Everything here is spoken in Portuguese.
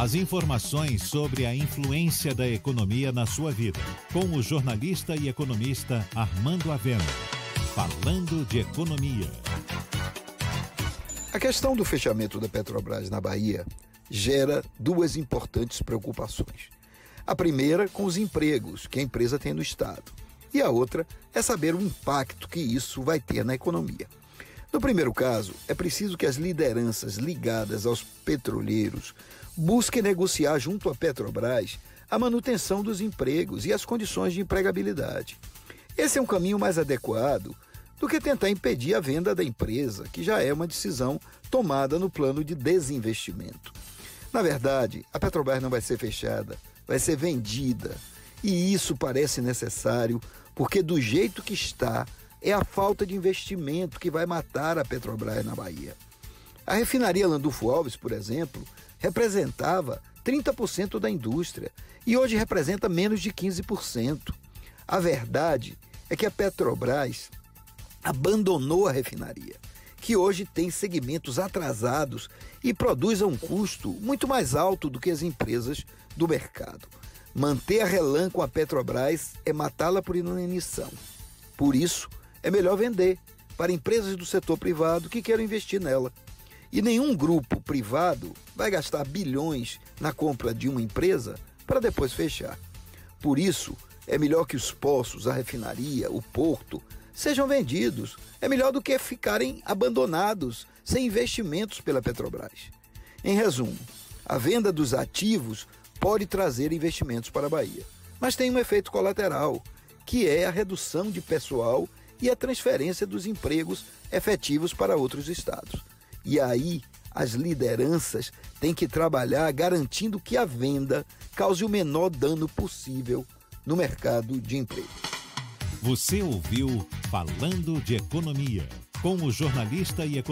As informações sobre a influência da economia na sua vida, com o jornalista e economista Armando Avena. Falando de economia. A questão do fechamento da Petrobras na Bahia gera duas importantes preocupações. A primeira com os empregos que a empresa tem no Estado, e a outra é saber o impacto que isso vai ter na economia. No primeiro caso, é preciso que as lideranças ligadas aos petroleiros busquem negociar junto à Petrobras a manutenção dos empregos e as condições de empregabilidade. Esse é um caminho mais adequado do que tentar impedir a venda da empresa, que já é uma decisão tomada no plano de desinvestimento. Na verdade, a Petrobras não vai ser fechada, vai ser vendida. E isso parece necessário porque, do jeito que está, é a falta de investimento que vai matar a Petrobras na Bahia. A refinaria Landulfo Alves, por exemplo, representava 30% da indústria e hoje representa menos de 15%. A verdade é que a Petrobras abandonou a refinaria, que hoje tem segmentos atrasados e produz a um custo muito mais alto do que as empresas do mercado. Manter a relã com a Petrobras é matá-la por inanição. Por isso, é melhor vender para empresas do setor privado que queiram investir nela. E nenhum grupo privado vai gastar bilhões na compra de uma empresa para depois fechar. Por isso, é melhor que os poços, a refinaria, o porto sejam vendidos. É melhor do que ficarem abandonados sem investimentos pela Petrobras. Em resumo, a venda dos ativos pode trazer investimentos para a Bahia, mas tem um efeito colateral, que é a redução de pessoal e a transferência dos empregos efetivos para outros estados. E aí, as lideranças têm que trabalhar garantindo que a venda cause o menor dano possível no mercado de emprego. Você ouviu Falando de Economia, com o jornalista e economista